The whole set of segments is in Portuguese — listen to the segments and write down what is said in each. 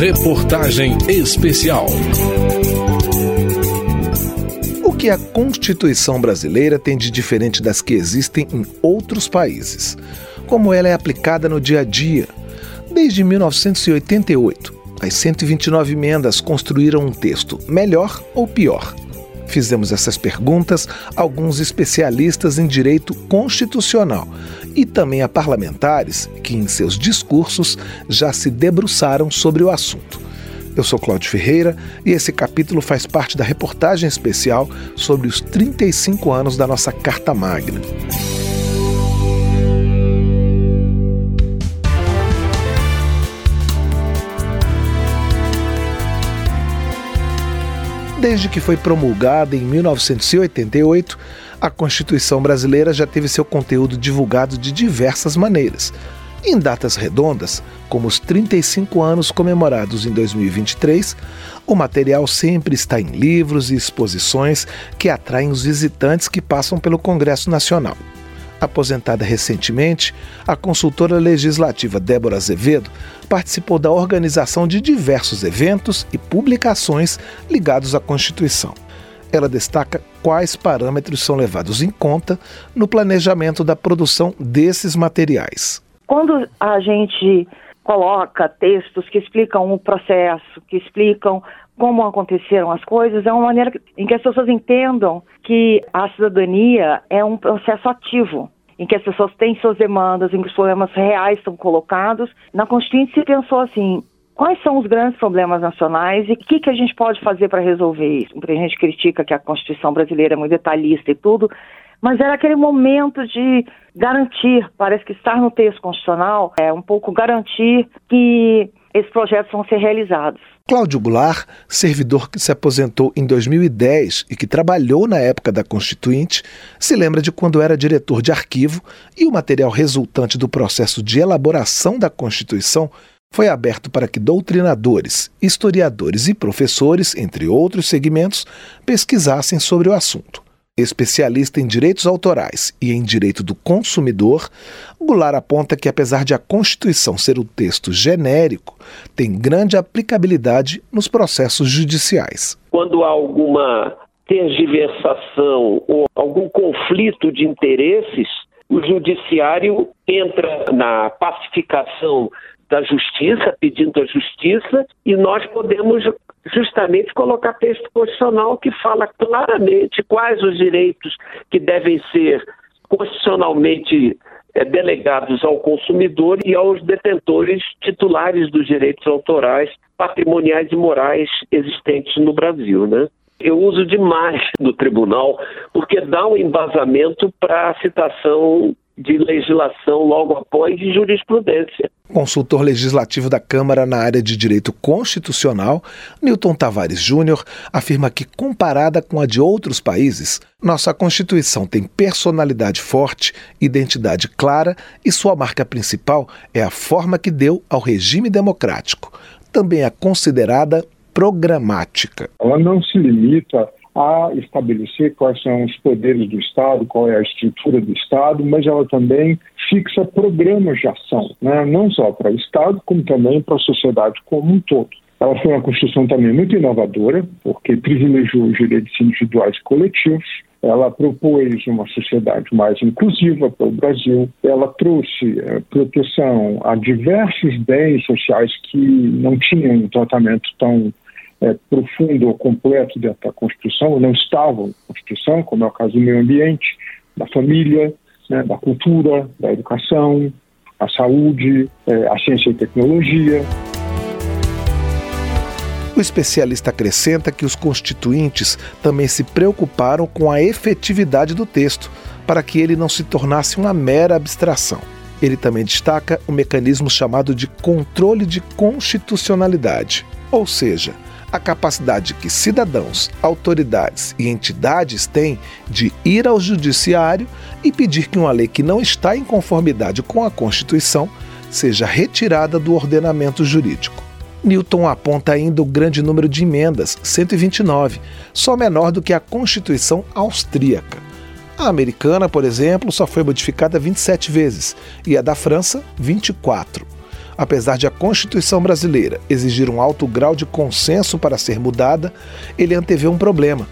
Reportagem especial. O que a Constituição brasileira tem de diferente das que existem em outros países? Como ela é aplicada no dia a dia? Desde 1988, as 129 emendas construíram um texto melhor ou pior? Fizemos essas perguntas a alguns especialistas em direito constitucional e também a parlamentares que, em seus discursos, já se debruçaram sobre o assunto. Eu sou Cláudio Ferreira e esse capítulo faz parte da reportagem especial sobre os 35 anos da nossa Carta Magna. Desde que foi promulgada em 1988, a Constituição brasileira já teve seu conteúdo divulgado de diversas maneiras. Em datas redondas, como os 35 anos comemorados em 2023, o material sempre está em livros e exposições que atraem os visitantes que passam pelo Congresso Nacional. Aposentada recentemente, a consultora legislativa Débora Azevedo participou da organização de diversos eventos e publicações ligados à Constituição. Ela destaca quais parâmetros são levados em conta no planejamento da produção desses materiais. Quando a gente coloca textos que explicam o processo, que explicam como aconteceram as coisas, é uma maneira em que as pessoas entendam que a cidadania é um processo ativo, em que as pessoas têm suas demandas, em que os problemas reais são colocados. Na Constituinte se pensou assim, quais são os grandes problemas nacionais e o que, que a gente pode fazer para resolver isso? Porque a gente critica que a Constituição brasileira é muito detalhista e tudo, mas era aquele momento de garantir, parece que estar no texto constitucional é um pouco garantir que esses projetos vão ser realizados. Cláudio Goulart, servidor que se aposentou em 2010 e que trabalhou na época da Constituinte, se lembra de quando era diretor de arquivo e o material resultante do processo de elaboração da Constituição foi aberto para que doutrinadores, historiadores e professores, entre outros segmentos, pesquisassem sobre o assunto. Especialista em direitos autorais e em direito do consumidor, Goulart aponta que, apesar de a Constituição ser um texto genérico, tem grande aplicabilidade nos processos judiciais. Quando há alguma tergiversação ou algum conflito de interesses, o judiciário entra na pacificação da justiça, pedindo a justiça, e nós podemos justamente colocar texto constitucional que fala claramente quais os direitos que devem ser constitucionalmente é, delegados ao consumidor e aos detentores titulares dos direitos autorais, patrimoniais e morais existentes no Brasil, né? Eu uso demais do tribunal porque dá um embasamento para a citação de legislação logo após de jurisprudência. Consultor legislativo da Câmara na área de direito constitucional, Newton Tavares Júnior afirma que, comparada com a de outros países, nossa Constituição tem personalidade forte, identidade clara e sua marca principal é a forma que deu ao regime democrático. Também é considerada programática. Ela não se limita a estabelecer quais são os poderes do Estado, qual é a estrutura do Estado, mas ela também fixa programas de ação, né? não só para o Estado, como também para a sociedade como um todo. Ela foi uma Constituição também muito inovadora, porque privilegiou os direitos individuais e coletivos, ela propôs uma sociedade mais inclusiva para o Brasil, ela trouxe eh, proteção a diversos bens sociais que não tinham um tratamento tão é, profundo ou completo dentro da Constituição, não estavam na Constituição, como é o caso do meio ambiente, da família, né, da cultura, da educação, a saúde, é, a ciência e tecnologia. O especialista acrescenta que os constituintes também se preocuparam com a efetividade do texto, para que ele não se tornasse uma mera abstração. Ele também destaca o mecanismo chamado de controle de constitucionalidade, ou seja, a capacidade que cidadãos, autoridades e entidades têm de ir ao judiciário e pedir que uma lei que não está em conformidade com a Constituição seja retirada do ordenamento jurídico. Newton aponta ainda o grande número de emendas, 129, só menor do que a Constituição austríaca. A americana, por exemplo, só foi modificada 27 vezes e a da França, 24. Apesar de a Constituição brasileira exigir um alto grau de consenso para ser mudada, ele antevê um problema: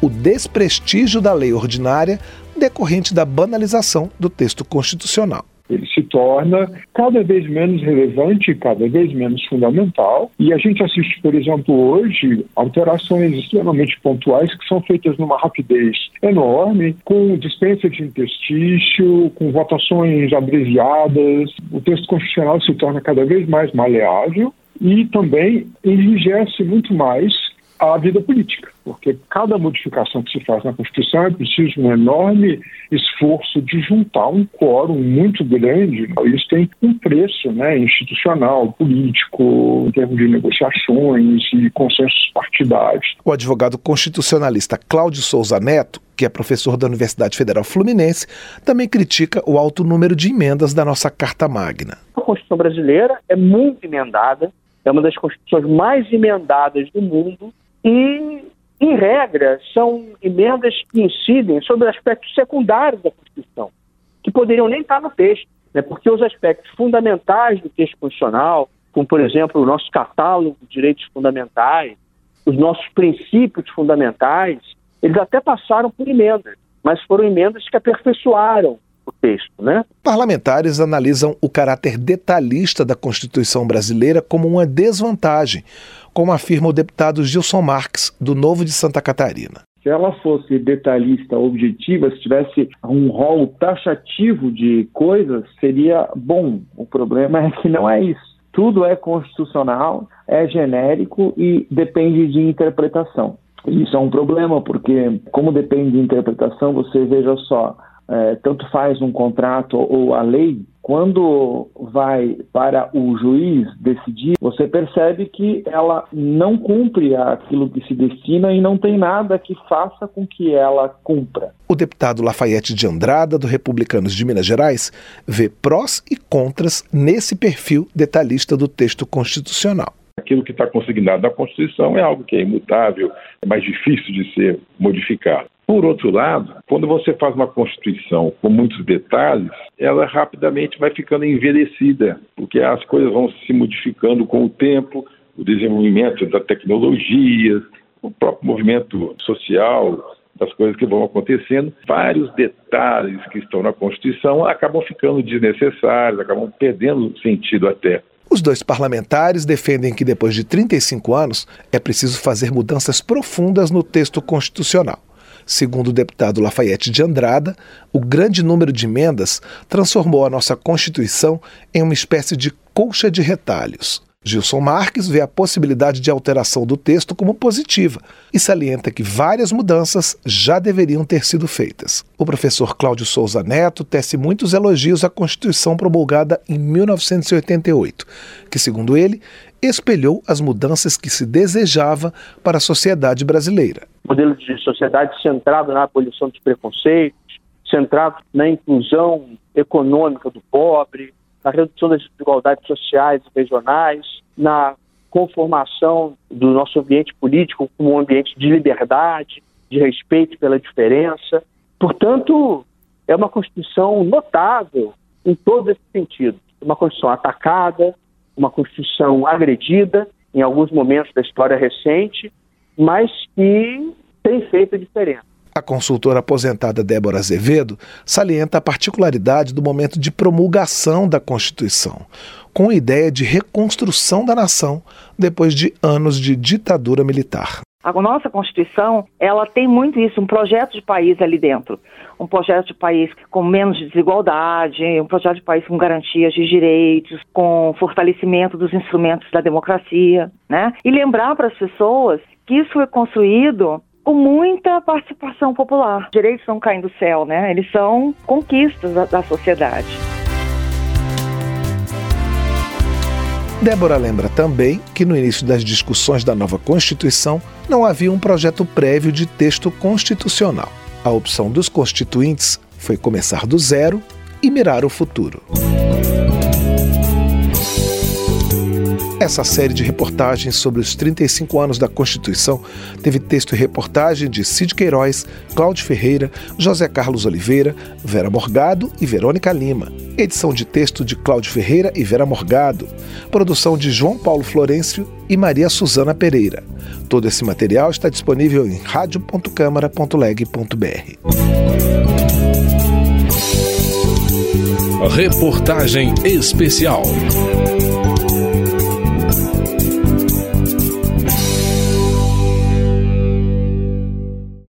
o desprestígio da lei ordinária decorrente da banalização do texto constitucional ele se torna cada vez menos relevante, cada vez menos fundamental. E a gente assiste, por exemplo, hoje, alterações extremamente pontuais que são feitas numa rapidez enorme, com dispensa de interstício, com votações abreviadas. O texto constitucional se torna cada vez mais maleável e também enrijece muito mais a vida política, porque cada modificação que se faz na Constituição é preciso um enorme esforço de juntar um quórum muito grande. Isso tem um preço né, institucional, político, em termos de negociações e consensos partidários. O advogado constitucionalista Cláudio Souza Neto, que é professor da Universidade Federal Fluminense, também critica o alto número de emendas da nossa Carta Magna. A Constituição brasileira é muito emendada, é uma das constituições mais emendadas do mundo e, em regra, são emendas que incidem sobre aspectos secundários da Constituição, que poderiam nem estar no texto, né? porque os aspectos fundamentais do texto constitucional, como, por exemplo, o nosso catálogo de direitos fundamentais, os nossos princípios fundamentais, eles até passaram por emendas, mas foram emendas que aperfeiçoaram o texto, né? Parlamentares analisam o caráter detalhista da Constituição brasileira como uma desvantagem, como afirma o deputado Gilson Marques, do Novo de Santa Catarina. Se ela fosse detalhista, objetiva, se tivesse um rol taxativo de coisas, seria bom. O problema é que não é isso. Tudo é constitucional, é genérico e depende de interpretação. Isso é um problema, porque, como depende de interpretação, você veja só, é, tanto faz um contrato ou a lei, quando vai para o juiz decidir, você percebe que ela não cumpre aquilo que se destina e não tem nada que faça com que ela cumpra. O deputado Lafayette de Andrada, do Republicanos de Minas Gerais, vê prós e contras nesse perfil detalhista do texto constitucional. Aquilo que está consignado na Constituição é algo que é imutável, é mais difícil de ser modificado. Por outro lado, quando você faz uma Constituição com muitos detalhes, ela rapidamente vai ficando envelhecida, porque as coisas vão se modificando com o tempo, o desenvolvimento da tecnologia, o próprio movimento social, das coisas que vão acontecendo, vários detalhes que estão na Constituição acabam ficando desnecessários, acabam perdendo sentido até. Os dois parlamentares defendem que depois de 35 anos é preciso fazer mudanças profundas no texto constitucional. Segundo o deputado Lafayette de Andrada, o grande número de emendas transformou a nossa Constituição em uma espécie de colcha de retalhos. Gilson Marques vê a possibilidade de alteração do texto como positiva e salienta que várias mudanças já deveriam ter sido feitas. O professor Cláudio Souza Neto tece muitos elogios à Constituição promulgada em 1988, que, segundo ele, espelhou as mudanças que se desejava para a sociedade brasileira. Modelo de sociedade centrado na abolição dos preconceitos, centrado na inclusão econômica do pobre, na redução das desigualdades sociais e regionais, na conformação do nosso ambiente político como um ambiente de liberdade, de respeito pela diferença. Portanto, é uma Constituição notável em todos esses sentidos. Uma Constituição atacada, uma Constituição agredida em alguns momentos da história recente, mas que tem feito a diferença. A consultora aposentada Débora Azevedo salienta a particularidade do momento de promulgação da Constituição, com a ideia de reconstrução da nação depois de anos de ditadura militar. A nossa Constituição, ela tem muito isso, um projeto de país ali dentro. Um projeto de país com menos desigualdade, um projeto de país com garantias de direitos, com fortalecimento dos instrumentos da democracia, né? E lembrar para as pessoas que isso foi construído com muita participação popular. Direitos não caem do céu, né? Eles são conquistas da, da sociedade. Débora lembra também que no início das discussões da nova Constituição não havia um projeto prévio de texto constitucional. A opção dos constituintes foi começar do zero e mirar o futuro. Essa série de reportagens sobre os 35 anos da Constituição teve texto e reportagem de Cid Queiroz, Cláudio Ferreira, José Carlos Oliveira, Vera Morgado e Verônica Lima. Edição de texto de Cláudio Ferreira e Vera Morgado. Produção de João Paulo Florencio e Maria Suzana Pereira. Todo esse material está disponível em radio.câmara.leg.br. Reportagem especial.